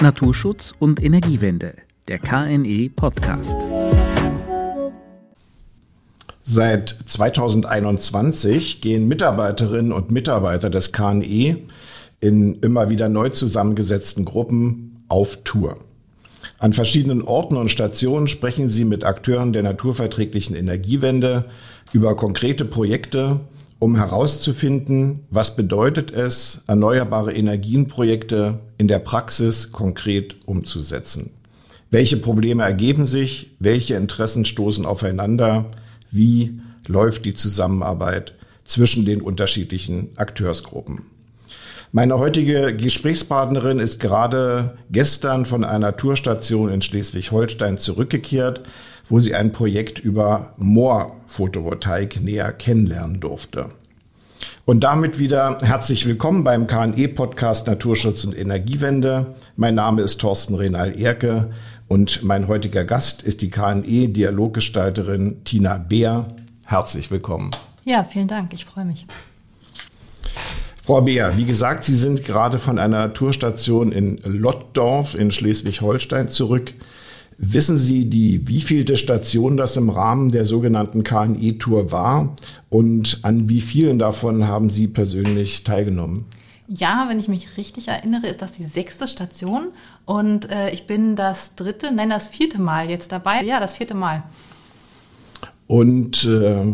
Naturschutz und Energiewende, der KNE Podcast. Seit 2021 gehen Mitarbeiterinnen und Mitarbeiter des KNE in immer wieder neu zusammengesetzten Gruppen auf Tour. An verschiedenen Orten und Stationen sprechen sie mit Akteuren der naturverträglichen Energiewende über konkrete Projekte, um herauszufinden, was bedeutet es, erneuerbare Energienprojekte in der Praxis konkret umzusetzen. Welche Probleme ergeben sich? Welche Interessen stoßen aufeinander? Wie läuft die Zusammenarbeit zwischen den unterschiedlichen Akteursgruppen? Meine heutige Gesprächspartnerin ist gerade gestern von einer Tourstation in Schleswig-Holstein zurückgekehrt, wo sie ein Projekt über Moor-Photovoltaik näher kennenlernen durfte. Und damit wieder herzlich willkommen beim KNE-Podcast Naturschutz und Energiewende. Mein Name ist Thorsten Renal-Erke und mein heutiger Gast ist die KNE-Dialoggestalterin Tina Beer. Herzlich willkommen. Ja, vielen Dank. Ich freue mich. Frau Beer, wie gesagt, Sie sind gerade von einer Tourstation in Lottdorf in Schleswig-Holstein zurück. Wissen Sie, die wievielte Station das im Rahmen der sogenannten KNE-Tour war und an wie vielen davon haben Sie persönlich teilgenommen? Ja, wenn ich mich richtig erinnere, ist das die sechste Station und äh, ich bin das dritte, nein, das vierte Mal jetzt dabei. Ja, das vierte Mal. Und äh,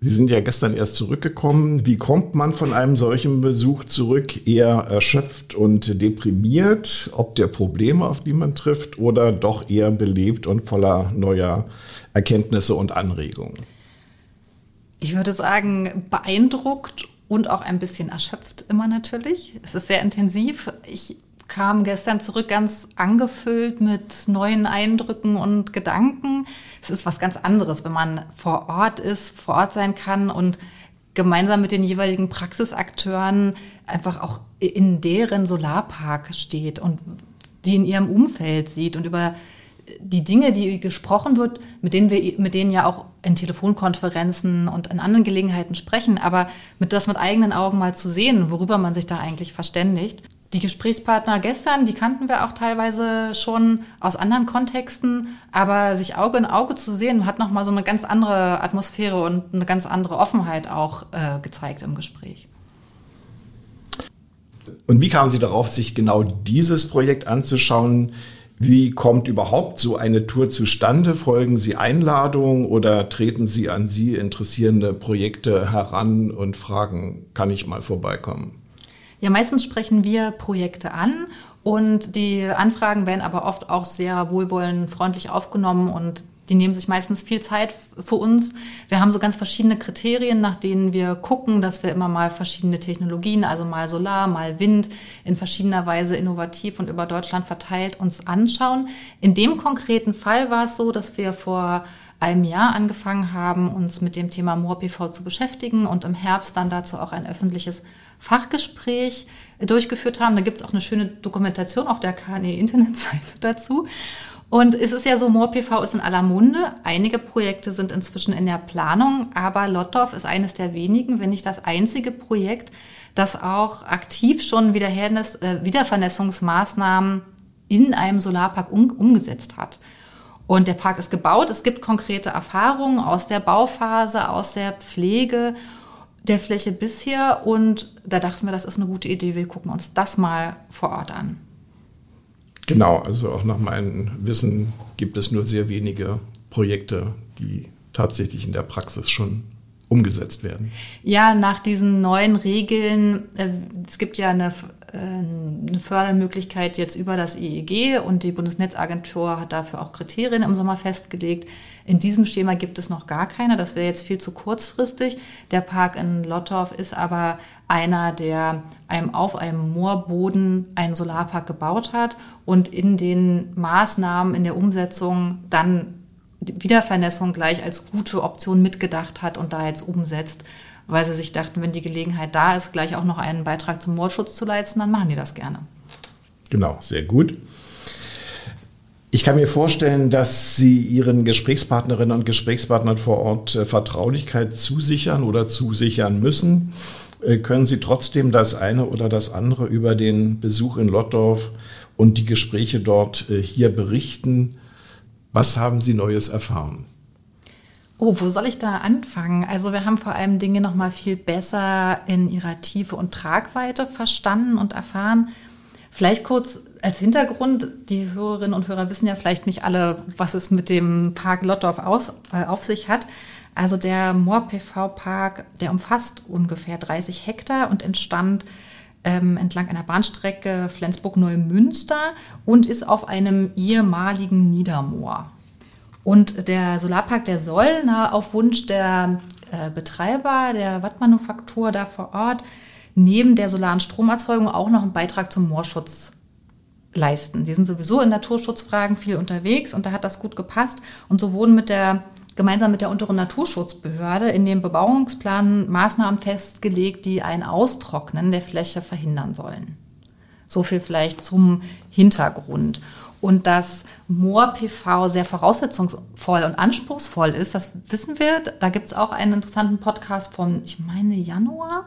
Sie sind ja gestern erst zurückgekommen. Wie kommt man von einem solchen Besuch zurück? Eher erschöpft und deprimiert, ob der Probleme, auf die man trifft, oder doch eher belebt und voller neuer Erkenntnisse und Anregungen? Ich würde sagen, beeindruckt und auch ein bisschen erschöpft immer natürlich. Es ist sehr intensiv. Ich kam gestern zurück ganz angefüllt mit neuen Eindrücken und Gedanken. Es ist was ganz anderes, wenn man vor Ort ist, vor Ort sein kann und gemeinsam mit den jeweiligen Praxisakteuren einfach auch in deren Solarpark steht und die in ihrem Umfeld sieht und über die Dinge, die gesprochen wird, mit denen wir mit denen ja auch in Telefonkonferenzen und in anderen Gelegenheiten sprechen, aber mit das mit eigenen Augen mal zu sehen, worüber man sich da eigentlich verständigt, die Gesprächspartner gestern, die kannten wir auch teilweise schon aus anderen Kontexten, aber sich Auge in Auge zu sehen, hat nochmal so eine ganz andere Atmosphäre und eine ganz andere Offenheit auch äh, gezeigt im Gespräch. Und wie kamen Sie darauf, sich genau dieses Projekt anzuschauen? Wie kommt überhaupt so eine Tour zustande? Folgen Sie Einladungen oder treten Sie an Sie interessierende Projekte heran und fragen, kann ich mal vorbeikommen? Ja, meistens sprechen wir Projekte an und die Anfragen werden aber oft auch sehr wohlwollend, freundlich aufgenommen und die nehmen sich meistens viel Zeit für uns. Wir haben so ganz verschiedene Kriterien, nach denen wir gucken, dass wir immer mal verschiedene Technologien, also mal Solar, mal Wind, in verschiedener Weise innovativ und über Deutschland verteilt uns anschauen. In dem konkreten Fall war es so, dass wir vor einem Jahr angefangen haben, uns mit dem Thema Moor-PV zu beschäftigen und im Herbst dann dazu auch ein öffentliches Fachgespräch durchgeführt haben. Da gibt es auch eine schöne Dokumentation auf der KNE-Internetseite dazu. Und es ist ja so, MoorPV ist in aller Munde. Einige Projekte sind inzwischen in der Planung, aber Lottdorf ist eines der wenigen, wenn nicht das einzige Projekt, das auch aktiv schon äh, Wiedervernässungsmaßnahmen in einem Solarpark um, umgesetzt hat. Und der Park ist gebaut. Es gibt konkrete Erfahrungen aus der Bauphase, aus der Pflege der Fläche bisher und da dachten wir, das ist eine gute Idee, wir gucken uns das mal vor Ort an. Genau, also auch nach meinem Wissen gibt es nur sehr wenige Projekte, die tatsächlich in der Praxis schon umgesetzt werden. Ja, nach diesen neuen Regeln, äh, es gibt ja eine äh, eine Fördermöglichkeit jetzt über das EEG und die Bundesnetzagentur hat dafür auch Kriterien im Sommer festgelegt. In diesem Schema gibt es noch gar keine. Das wäre jetzt viel zu kurzfristig. Der Park in Lottorf ist aber einer, der einem auf einem Moorboden einen Solarpark gebaut hat und in den Maßnahmen in der Umsetzung dann Wiedervernässung gleich als gute Option mitgedacht hat und da jetzt umsetzt weil sie sich dachten, wenn die Gelegenheit da ist, gleich auch noch einen Beitrag zum Mordschutz zu leisten, dann machen die das gerne. Genau, sehr gut. Ich kann mir vorstellen, dass Sie Ihren Gesprächspartnerinnen und Gesprächspartnern vor Ort äh, Vertraulichkeit zusichern oder zusichern müssen. Äh, können Sie trotzdem das eine oder das andere über den Besuch in Lottdorf und die Gespräche dort äh, hier berichten. Was haben Sie Neues erfahren? Oh, wo soll ich da anfangen? Also wir haben vor allem Dinge noch mal viel besser in ihrer Tiefe und Tragweite verstanden und erfahren. Vielleicht kurz als Hintergrund, die Hörerinnen und Hörer wissen ja vielleicht nicht alle, was es mit dem Park Lottorf aus, äh, auf sich hat. Also der Moor-PV-Park, der umfasst ungefähr 30 Hektar und entstand ähm, entlang einer Bahnstrecke Flensburg-Neumünster und ist auf einem ehemaligen Niedermoor. Und der Solarpark, der soll na, auf Wunsch der äh, Betreiber der Wattmanufaktur da vor Ort neben der solaren Stromerzeugung auch noch einen Beitrag zum Moorschutz leisten. Die sind sowieso in Naturschutzfragen viel unterwegs und da hat das gut gepasst. Und so wurden mit der gemeinsam mit der unteren Naturschutzbehörde in dem Bebauungsplan Maßnahmen festgelegt, die ein Austrocknen der Fläche verhindern sollen. So viel vielleicht zum Hintergrund. Und dass Moor-PV sehr voraussetzungsvoll und anspruchsvoll ist, das wissen wir. Da gibt es auch einen interessanten Podcast von, ich meine, Januar.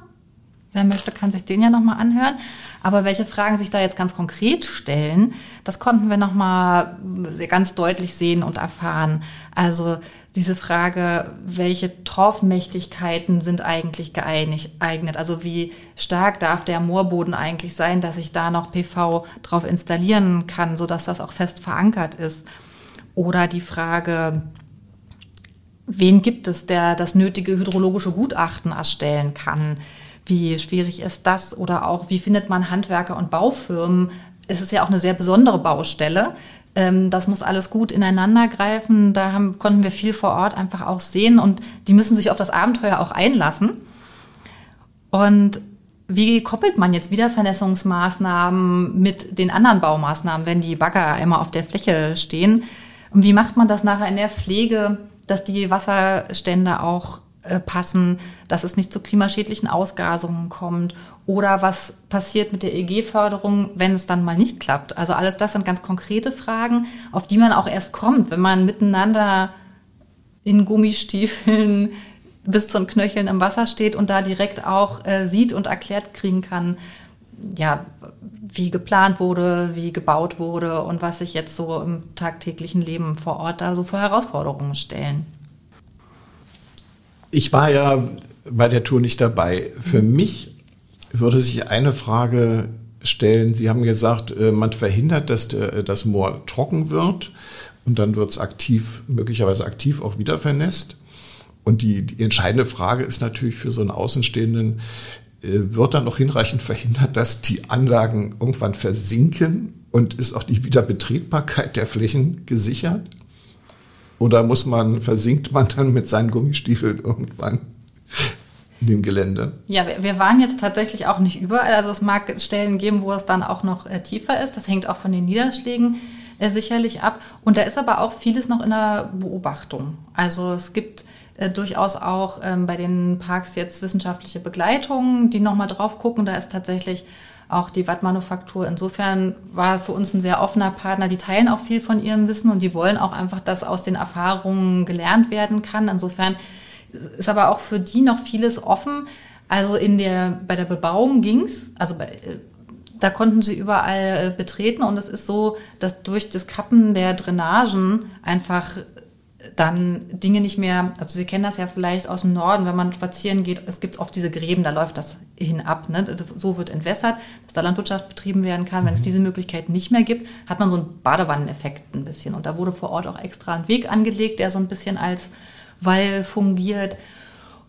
Wer möchte, kann sich den ja nochmal anhören. Aber welche Fragen sich da jetzt ganz konkret stellen, das konnten wir nochmal ganz deutlich sehen und erfahren. Also diese Frage, welche Torfmächtigkeiten sind eigentlich geeignet? Also wie stark darf der Moorboden eigentlich sein, dass ich da noch PV drauf installieren kann, sodass das auch fest verankert ist? Oder die Frage, wen gibt es, der das nötige hydrologische Gutachten erstellen kann? Wie schwierig ist das? Oder auch, wie findet man Handwerker und Baufirmen? Es ist ja auch eine sehr besondere Baustelle. Ähm, das muss alles gut ineinander greifen. Da haben, konnten wir viel vor Ort einfach auch sehen und die müssen sich auf das Abenteuer auch einlassen. Und wie koppelt man jetzt Wiedervernässungsmaßnahmen mit den anderen Baumaßnahmen, wenn die Bagger immer auf der Fläche stehen? Und wie macht man das nachher in der Pflege, dass die Wasserstände auch passen, dass es nicht zu klimaschädlichen Ausgasungen kommt oder was passiert mit der EG-Förderung, wenn es dann mal nicht klappt. Also alles das sind ganz konkrete Fragen, auf die man auch erst kommt, wenn man miteinander in Gummistiefeln bis zum Knöcheln im Wasser steht und da direkt auch äh, sieht und erklärt kriegen kann, ja, wie geplant wurde, wie gebaut wurde und was sich jetzt so im tagtäglichen Leben vor Ort da so für Herausforderungen stellen. Ich war ja bei der Tour nicht dabei. Für mhm. mich würde sich eine Frage stellen. Sie haben gesagt, äh, man verhindert, dass das Moor trocken wird und dann wird es aktiv, möglicherweise aktiv auch wieder vernässt. Und die, die entscheidende Frage ist natürlich für so einen Außenstehenden, äh, wird dann noch hinreichend verhindert, dass die Anlagen irgendwann versinken und ist auch die Wiederbetretbarkeit der Flächen gesichert? Oder muss man, versinkt man dann mit seinen Gummistiefeln irgendwann in dem Gelände? Ja, wir, waren jetzt tatsächlich auch nicht überall. Also es mag Stellen geben, wo es dann auch noch äh, tiefer ist. Das hängt auch von den Niederschlägen äh, sicherlich ab. Und da ist aber auch vieles noch in der Beobachtung. Also es gibt äh, durchaus auch ähm, bei den Parks jetzt wissenschaftliche Begleitungen, die nochmal drauf gucken. Da ist tatsächlich auch die Wattmanufaktur. Insofern war für uns ein sehr offener Partner. Die teilen auch viel von ihrem Wissen und die wollen auch einfach, dass aus den Erfahrungen gelernt werden kann. Insofern ist aber auch für die noch vieles offen. Also in der, bei der Bebauung ging's, also bei, da konnten sie überall äh, betreten und es ist so, dass durch das Kappen der Drainagen einfach dann Dinge nicht mehr, also Sie kennen das ja vielleicht aus dem Norden, wenn man spazieren geht, es gibt oft diese Gräben, da läuft das hinab. Ne? Also so wird entwässert, dass da Landwirtschaft betrieben werden kann. Wenn es mhm. diese Möglichkeit nicht mehr gibt, hat man so einen Badewanneneffekt ein bisschen. Und da wurde vor Ort auch extra ein Weg angelegt, der so ein bisschen als Wall fungiert.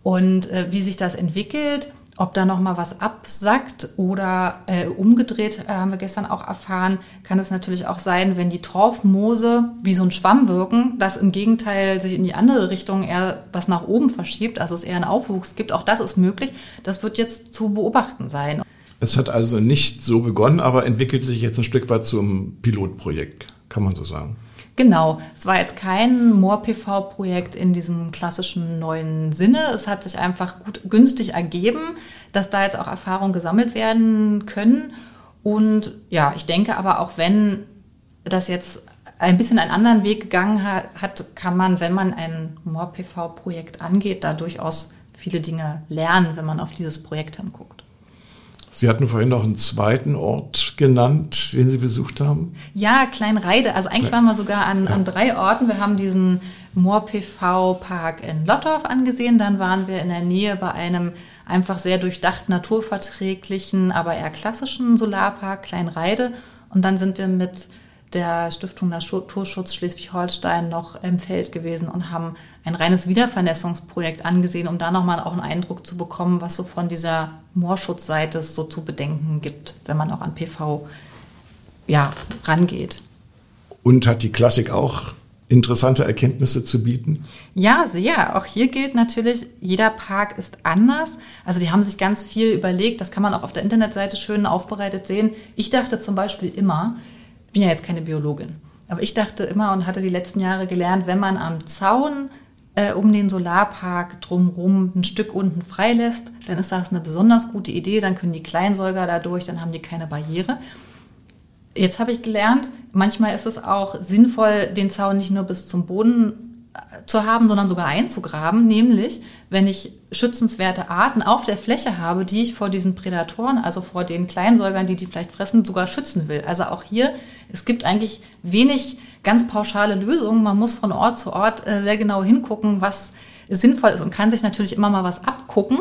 Und äh, wie sich das entwickelt, ob da noch mal was absackt oder äh, umgedreht, äh, haben wir gestern auch erfahren, kann es natürlich auch sein, wenn die Torfmoose wie so ein Schwamm wirken, dass im Gegenteil sich in die andere Richtung eher was nach oben verschiebt, also es eher einen Aufwuchs gibt. Auch das ist möglich. Das wird jetzt zu beobachten sein. Es hat also nicht so begonnen, aber entwickelt sich jetzt ein Stück weit zum Pilotprojekt, kann man so sagen. Genau, es war jetzt kein Moor-PV-Projekt in diesem klassischen neuen Sinne. Es hat sich einfach gut günstig ergeben, dass da jetzt auch Erfahrungen gesammelt werden können. Und ja, ich denke aber auch, wenn das jetzt ein bisschen einen anderen Weg gegangen hat, kann man, wenn man ein Moor-PV-Projekt angeht, da durchaus viele Dinge lernen, wenn man auf dieses Projekt anguckt. Sie hatten vorhin noch einen zweiten Ort genannt, den Sie besucht haben. Ja, Kleinreide. Also eigentlich waren wir sogar an, ja. an drei Orten. Wir haben diesen Moor-PV-Park in Lottorf angesehen. Dann waren wir in der Nähe bei einem einfach sehr durchdacht naturverträglichen, aber eher klassischen Solarpark Kleinreide. Und dann sind wir mit der Stiftung Naturschutz Schleswig-Holstein noch im Feld gewesen und haben ein reines Wiedervernässungsprojekt angesehen, um da nochmal auch einen Eindruck zu bekommen, was so von dieser Moorschutzseite es so zu bedenken gibt, wenn man auch an PV ja, rangeht. Und hat die Klassik auch interessante Erkenntnisse zu bieten? Ja, sehr. Auch hier gilt natürlich, jeder Park ist anders. Also die haben sich ganz viel überlegt, das kann man auch auf der Internetseite schön aufbereitet sehen. Ich dachte zum Beispiel immer, bin ja jetzt keine Biologin, aber ich dachte immer und hatte die letzten Jahre gelernt, wenn man am Zaun äh, um den Solarpark drumherum ein Stück unten freilässt, dann ist das eine besonders gute Idee, dann können die Kleinsäuger da durch, dann haben die keine Barriere. Jetzt habe ich gelernt, manchmal ist es auch sinnvoll, den Zaun nicht nur bis zum Boden zu haben, sondern sogar einzugraben, nämlich wenn ich schützenswerte Arten auf der Fläche habe, die ich vor diesen Prädatoren, also vor den Kleinsäugern, die die vielleicht fressen, sogar schützen will. Also auch hier, es gibt eigentlich wenig ganz pauschale Lösungen. Man muss von Ort zu Ort äh, sehr genau hingucken, was sinnvoll ist und kann sich natürlich immer mal was abgucken.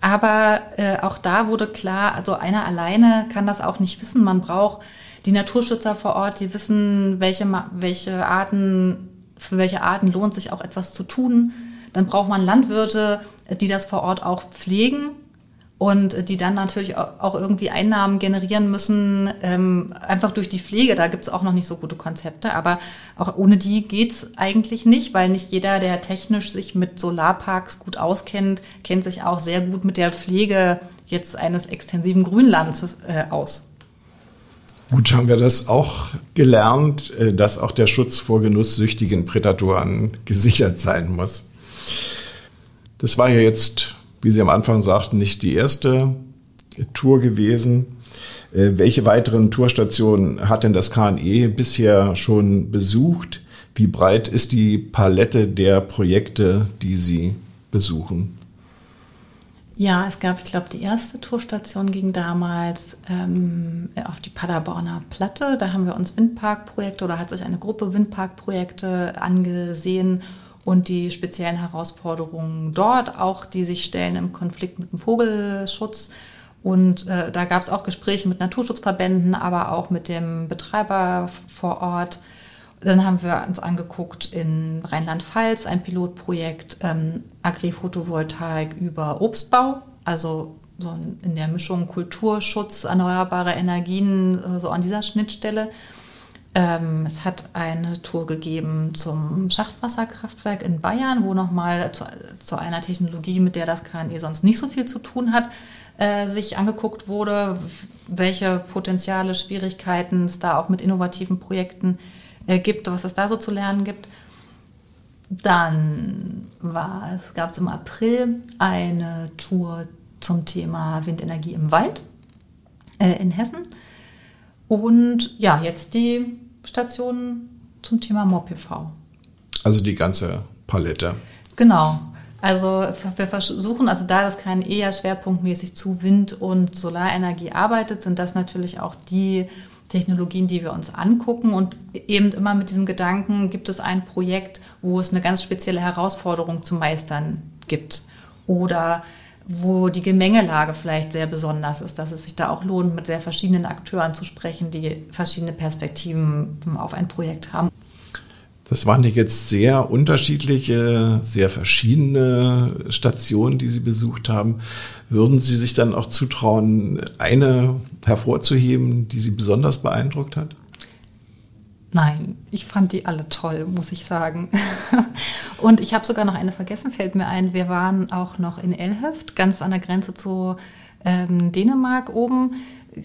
Aber äh, auch da wurde klar, also einer alleine kann das auch nicht wissen. Man braucht die Naturschützer vor Ort, die wissen, welche, welche Arten, für welche Arten lohnt sich auch etwas zu tun. Dann braucht man Landwirte, die das vor Ort auch pflegen und die dann natürlich auch irgendwie Einnahmen generieren müssen, ähm, einfach durch die Pflege. Da gibt es auch noch nicht so gute Konzepte, aber auch ohne die geht es eigentlich nicht, weil nicht jeder, der technisch sich mit Solarparks gut auskennt, kennt sich auch sehr gut mit der Pflege jetzt eines extensiven Grünlands äh, aus. Gut, haben wir das auch gelernt, äh, dass auch der Schutz vor genusssüchtigen Prädatoren gesichert sein muss. Das war ja jetzt, wie Sie am Anfang sagten, nicht die erste Tour gewesen. Äh, welche weiteren Tourstationen hat denn das KNE bisher schon besucht? Wie breit ist die Palette der Projekte, die Sie besuchen? Ja, es gab, ich glaube, die erste Tourstation ging damals ähm, auf die Paderborner Platte. Da haben wir uns Windparkprojekte oder hat sich eine Gruppe Windparkprojekte angesehen und die speziellen Herausforderungen dort, auch die sich stellen im Konflikt mit dem Vogelschutz. Und äh, da gab es auch Gespräche mit Naturschutzverbänden, aber auch mit dem Betreiber vor Ort. Dann haben wir uns angeguckt in Rheinland-Pfalz ein Pilotprojekt ähm, Agri-Photovoltaik über Obstbau, also so in der Mischung Kulturschutz, erneuerbare Energien, äh, so an dieser Schnittstelle. Ähm, es hat eine Tour gegeben zum Schachtwasserkraftwerk in Bayern, wo nochmal zu, zu einer Technologie, mit der das KNE sonst nicht so viel zu tun hat, äh, sich angeguckt wurde, welche Potenziale, Schwierigkeiten es da auch mit innovativen Projekten gibt äh, gibt, was es da so zu lernen gibt. Dann war es, gab es im April eine Tour zum Thema Windenergie im Wald äh, in Hessen. Und ja, jetzt die Station zum Thema MOPV. Also die ganze Palette. Genau. Also wir versuchen, also da das kein eher schwerpunktmäßig zu Wind- und Solarenergie arbeitet, sind das natürlich auch die Technologien, die wir uns angucken und eben immer mit diesem Gedanken, gibt es ein Projekt, wo es eine ganz spezielle Herausforderung zu meistern gibt oder wo die Gemengelage vielleicht sehr besonders ist, dass es sich da auch lohnt, mit sehr verschiedenen Akteuren zu sprechen, die verschiedene Perspektiven auf ein Projekt haben. Das waren jetzt sehr unterschiedliche, sehr verschiedene Stationen, die Sie besucht haben. Würden Sie sich dann auch zutrauen, eine hervorzuheben, die Sie besonders beeindruckt hat? Nein, ich fand die alle toll, muss ich sagen. Und ich habe sogar noch eine vergessen, fällt mir ein. Wir waren auch noch in Elhöft, ganz an der Grenze zu ähm, Dänemark oben.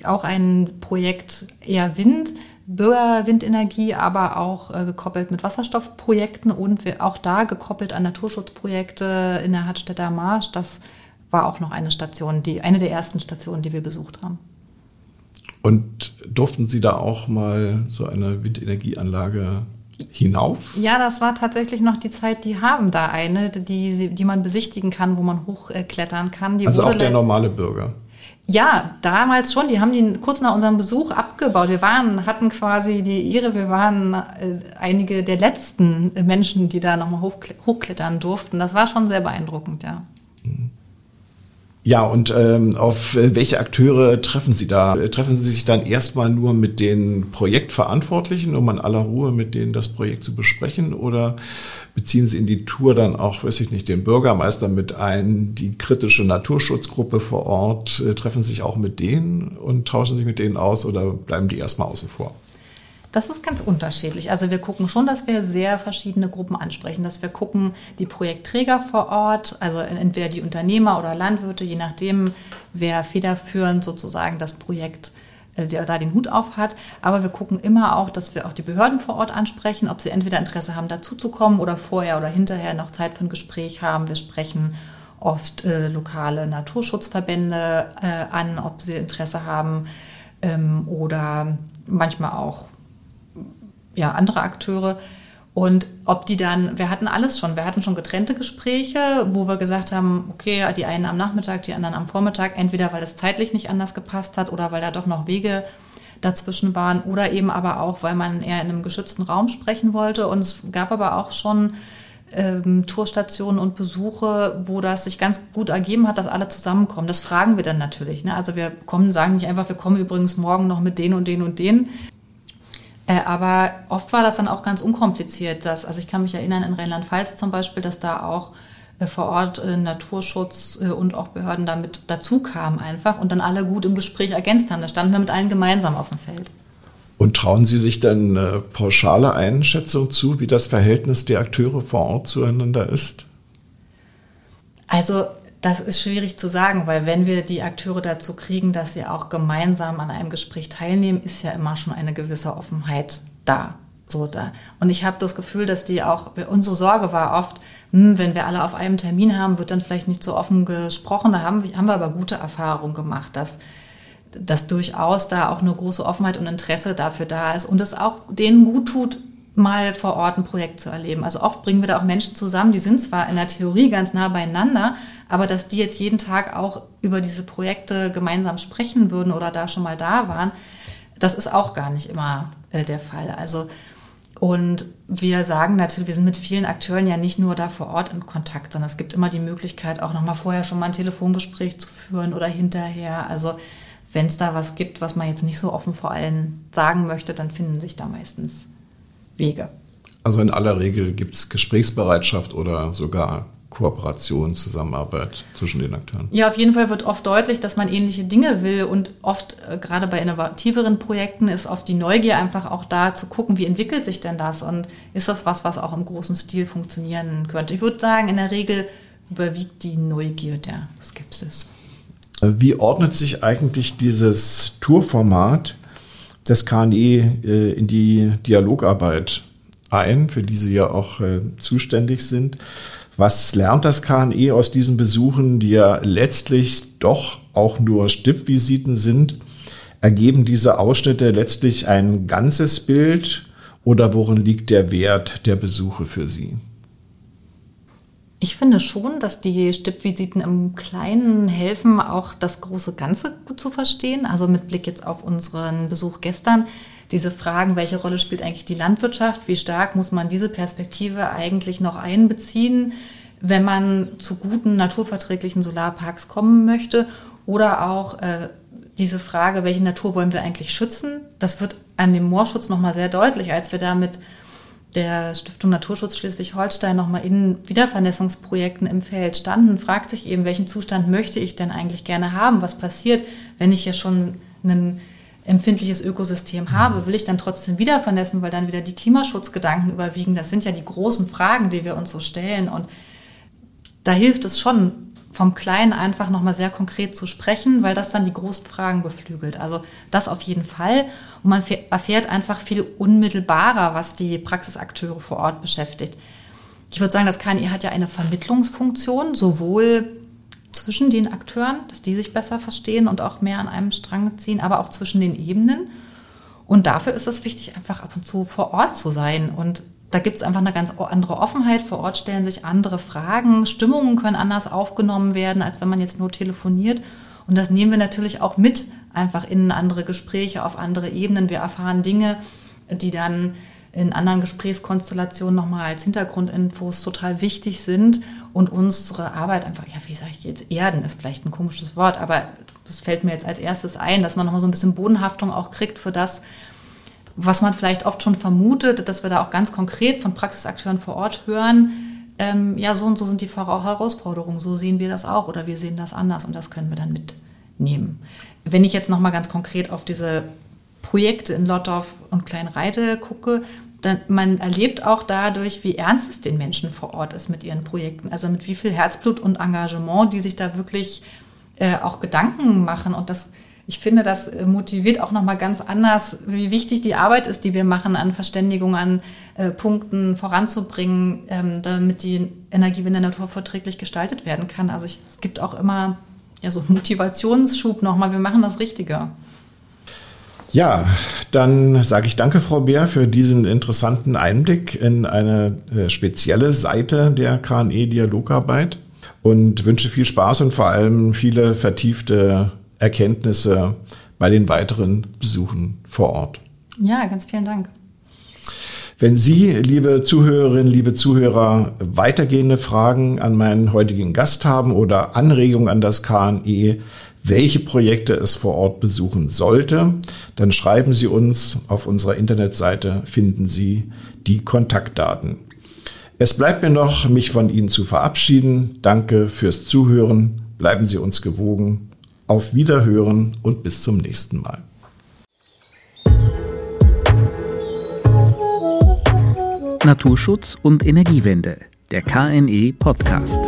Auch ein Projekt eher Wind Bürgerwindenergie, aber auch äh, gekoppelt mit Wasserstoffprojekten und auch da gekoppelt an Naturschutzprojekte in der Hartstädter Marsch. Das war auch noch eine Station, die eine der ersten Stationen, die wir besucht haben. Und durften Sie da auch mal so eine Windenergieanlage hinauf? Ja, das war tatsächlich noch die Zeit, die haben da eine, die, die man besichtigen kann, wo man hochklettern kann. Die also auch der normale Bürger? Ja, damals schon. Die haben die kurz nach unserem Besuch abgebaut. Wir waren, hatten quasi die Ehre, wir waren äh, einige der letzten Menschen, die da nochmal hochklettern durften. Das war schon sehr beeindruckend, ja. Ja, und ähm, auf welche Akteure treffen Sie da? Treffen Sie sich dann erstmal nur mit den Projektverantwortlichen, um an aller Ruhe mit denen das Projekt zu besprechen? Oder beziehen Sie in die Tour dann auch, weiß ich nicht, den Bürgermeister mit ein, die kritische Naturschutzgruppe vor Ort? Äh, treffen Sie sich auch mit denen und tauschen sich mit denen aus oder bleiben die erstmal außen vor? Das ist ganz unterschiedlich. Also wir gucken schon, dass wir sehr verschiedene Gruppen ansprechen, dass wir gucken, die Projektträger vor Ort, also entweder die Unternehmer oder Landwirte, je nachdem, wer federführend sozusagen das Projekt äh, der da den Hut auf hat. Aber wir gucken immer auch, dass wir auch die Behörden vor Ort ansprechen, ob sie entweder Interesse haben, dazuzukommen oder vorher oder hinterher noch Zeit für ein Gespräch haben. Wir sprechen oft äh, lokale Naturschutzverbände äh, an, ob sie Interesse haben ähm, oder manchmal auch ja, andere Akteure. Und ob die dann, wir hatten alles schon, wir hatten schon getrennte Gespräche, wo wir gesagt haben, okay, die einen am Nachmittag, die anderen am Vormittag, entweder weil es zeitlich nicht anders gepasst hat oder weil da doch noch Wege dazwischen waren oder eben aber auch, weil man eher in einem geschützten Raum sprechen wollte. Und es gab aber auch schon ähm, Tourstationen und Besuche, wo das sich ganz gut ergeben hat, dass alle zusammenkommen. Das fragen wir dann natürlich. Ne? Also wir kommen, sagen nicht einfach, wir kommen übrigens morgen noch mit denen und denen und denen, aber oft war das dann auch ganz unkompliziert. Dass, also ich kann mich erinnern, in Rheinland-Pfalz zum Beispiel, dass da auch äh, vor Ort äh, Naturschutz äh, und auch Behörden damit dazu kamen einfach und dann alle gut im Gespräch ergänzt haben. Da standen wir mit allen gemeinsam auf dem Feld. Und trauen Sie sich dann eine pauschale Einschätzung zu, wie das Verhältnis der Akteure vor Ort zueinander ist? Also das ist schwierig zu sagen, weil wenn wir die Akteure dazu kriegen, dass sie auch gemeinsam an einem Gespräch teilnehmen, ist ja immer schon eine gewisse Offenheit da. So da. Und ich habe das Gefühl, dass die auch, unsere Sorge war oft, hm, wenn wir alle auf einem Termin haben, wird dann vielleicht nicht so offen gesprochen. Da haben, haben wir aber gute Erfahrungen gemacht, dass, dass durchaus da auch eine große Offenheit und Interesse dafür da ist und es auch denen gut tut, mal vor Ort ein Projekt zu erleben. Also oft bringen wir da auch Menschen zusammen, die sind zwar in der Theorie ganz nah beieinander, aber dass die jetzt jeden Tag auch über diese Projekte gemeinsam sprechen würden oder da schon mal da waren, das ist auch gar nicht immer äh, der Fall. Also und wir sagen natürlich, wir sind mit vielen Akteuren ja nicht nur da vor Ort in Kontakt, sondern es gibt immer die Möglichkeit, auch nochmal vorher schon mal ein Telefongespräch zu führen oder hinterher. Also wenn es da was gibt, was man jetzt nicht so offen vor allen sagen möchte, dann finden sich da meistens Wege. Also in aller Regel gibt es Gesprächsbereitschaft oder sogar Kooperation, Zusammenarbeit zwischen den Akteuren? Ja, auf jeden Fall wird oft deutlich, dass man ähnliche Dinge will und oft, äh, gerade bei innovativeren Projekten, ist oft die Neugier einfach auch da zu gucken, wie entwickelt sich denn das und ist das was, was auch im großen Stil funktionieren könnte. Ich würde sagen, in der Regel überwiegt die Neugier der Skepsis. Wie ordnet sich eigentlich dieses Tourformat des KNE äh, in die Dialogarbeit ein, für die Sie ja auch äh, zuständig sind? Was lernt das KNE aus diesen Besuchen, die ja letztlich doch auch nur Stippvisiten sind? Ergeben diese Ausschnitte letztlich ein ganzes Bild oder worin liegt der Wert der Besuche für Sie? Ich finde schon, dass die Stippvisiten im Kleinen helfen, auch das große Ganze gut zu verstehen. Also mit Blick jetzt auf unseren Besuch gestern, diese Fragen, welche Rolle spielt eigentlich die Landwirtschaft, wie stark muss man diese Perspektive eigentlich noch einbeziehen, wenn man zu guten naturverträglichen Solarparks kommen möchte oder auch äh, diese Frage, welche Natur wollen wir eigentlich schützen? Das wird an dem Moorschutz nochmal sehr deutlich, als wir da mit der Stiftung Naturschutz Schleswig-Holstein nochmal in Wiedervernässungsprojekten im Feld standen, fragt sich eben, welchen Zustand möchte ich denn eigentlich gerne haben? Was passiert, wenn ich hier schon ein empfindliches Ökosystem habe? Will ich dann trotzdem wieder vernässen, weil dann wieder die Klimaschutzgedanken überwiegen? Das sind ja die großen Fragen, die wir uns so stellen. Und da hilft es schon, vom Kleinen einfach nochmal sehr konkret zu sprechen, weil das dann die großen Fragen beflügelt. Also das auf jeden Fall. Und man erfährt einfach viel unmittelbarer, was die Praxisakteure vor Ort beschäftigt. Ich würde sagen, das KNI hat ja eine Vermittlungsfunktion, sowohl zwischen den Akteuren, dass die sich besser verstehen und auch mehr an einem Strang ziehen, aber auch zwischen den Ebenen. Und dafür ist es wichtig, einfach ab und zu vor Ort zu sein. Und da gibt es einfach eine ganz andere Offenheit. Vor Ort stellen sich andere Fragen. Stimmungen können anders aufgenommen werden, als wenn man jetzt nur telefoniert. Und das nehmen wir natürlich auch mit, einfach in andere Gespräche, auf andere Ebenen. Wir erfahren Dinge, die dann in anderen Gesprächskonstellationen nochmal als Hintergrundinfos total wichtig sind und unsere Arbeit einfach, ja, wie sage ich jetzt, erden ist vielleicht ein komisches Wort, aber das fällt mir jetzt als erstes ein, dass man nochmal so ein bisschen Bodenhaftung auch kriegt für das, was man vielleicht oft schon vermutet, dass wir da auch ganz konkret von Praxisakteuren vor Ort hören, ähm, ja, so und so sind die Herausforderungen, so sehen wir das auch oder wir sehen das anders und das können wir dann mitnehmen. Wenn ich jetzt nochmal ganz konkret auf diese Projekte in Lottorf und Kleinreite gucke, dann, man erlebt auch dadurch, wie ernst es den Menschen vor Ort ist mit ihren Projekten. Also mit wie viel Herzblut und Engagement, die sich da wirklich äh, auch Gedanken machen. Und das, ich finde, das motiviert auch nochmal ganz anders, wie wichtig die Arbeit ist, die wir machen, an Verständigung, an äh, Punkten voranzubringen, ähm, damit die Energiewende naturverträglich gestaltet werden kann. Also ich, es gibt auch immer ja, so einen Motivationsschub nochmal, wir machen das Richtige. Ja, dann sage ich danke, Frau Bär, für diesen interessanten Einblick in eine äh, spezielle Seite der KNE-Dialogarbeit und wünsche viel Spaß und vor allem viele vertiefte Erkenntnisse bei den weiteren Besuchen vor Ort. Ja, ganz vielen Dank. Wenn Sie, liebe Zuhörerinnen, liebe Zuhörer, weitergehende Fragen an meinen heutigen Gast haben oder Anregungen an das KNE, welche Projekte es vor Ort besuchen sollte, dann schreiben Sie uns. Auf unserer Internetseite finden Sie die Kontaktdaten. Es bleibt mir noch, mich von Ihnen zu verabschieden. Danke fürs Zuhören. Bleiben Sie uns gewogen. Auf Wiederhören und bis zum nächsten Mal. Naturschutz und Energiewende, der KNE Podcast.